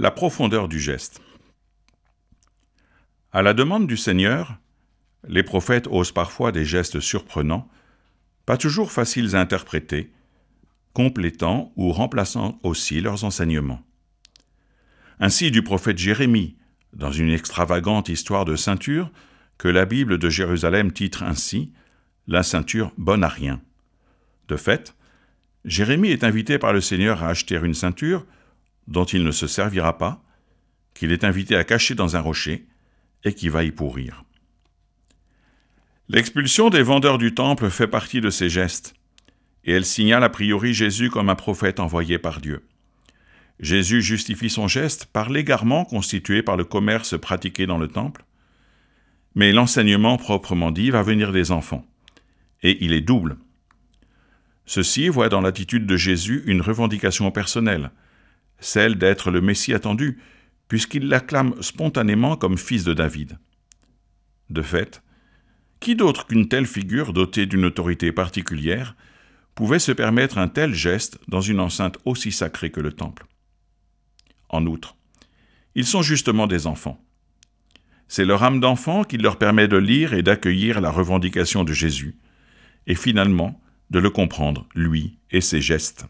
La profondeur du geste. À la demande du Seigneur, les prophètes osent parfois des gestes surprenants, pas toujours faciles à interpréter, complétant ou remplaçant aussi leurs enseignements. Ainsi du prophète Jérémie, dans une extravagante histoire de ceinture, que la Bible de Jérusalem titre ainsi La ceinture bonne à rien. De fait, Jérémie est invité par le Seigneur à acheter une ceinture dont il ne se servira pas, qu'il est invité à cacher dans un rocher, et qui va y pourrir. L'expulsion des vendeurs du temple fait partie de ces gestes, et elle signale a priori Jésus comme un prophète envoyé par Dieu. Jésus justifie son geste par l'égarement constitué par le commerce pratiqué dans le temple, mais l'enseignement proprement dit va venir des enfants, et il est double. Ceci voit dans l'attitude de Jésus une revendication personnelle, celle d'être le Messie attendu, puisqu'il l'acclame spontanément comme fils de David. De fait, qui d'autre qu'une telle figure dotée d'une autorité particulière pouvait se permettre un tel geste dans une enceinte aussi sacrée que le temple? En outre, ils sont justement des enfants. C'est leur âme d'enfant qui leur permet de lire et d'accueillir la revendication de Jésus, et finalement de le comprendre, lui et ses gestes.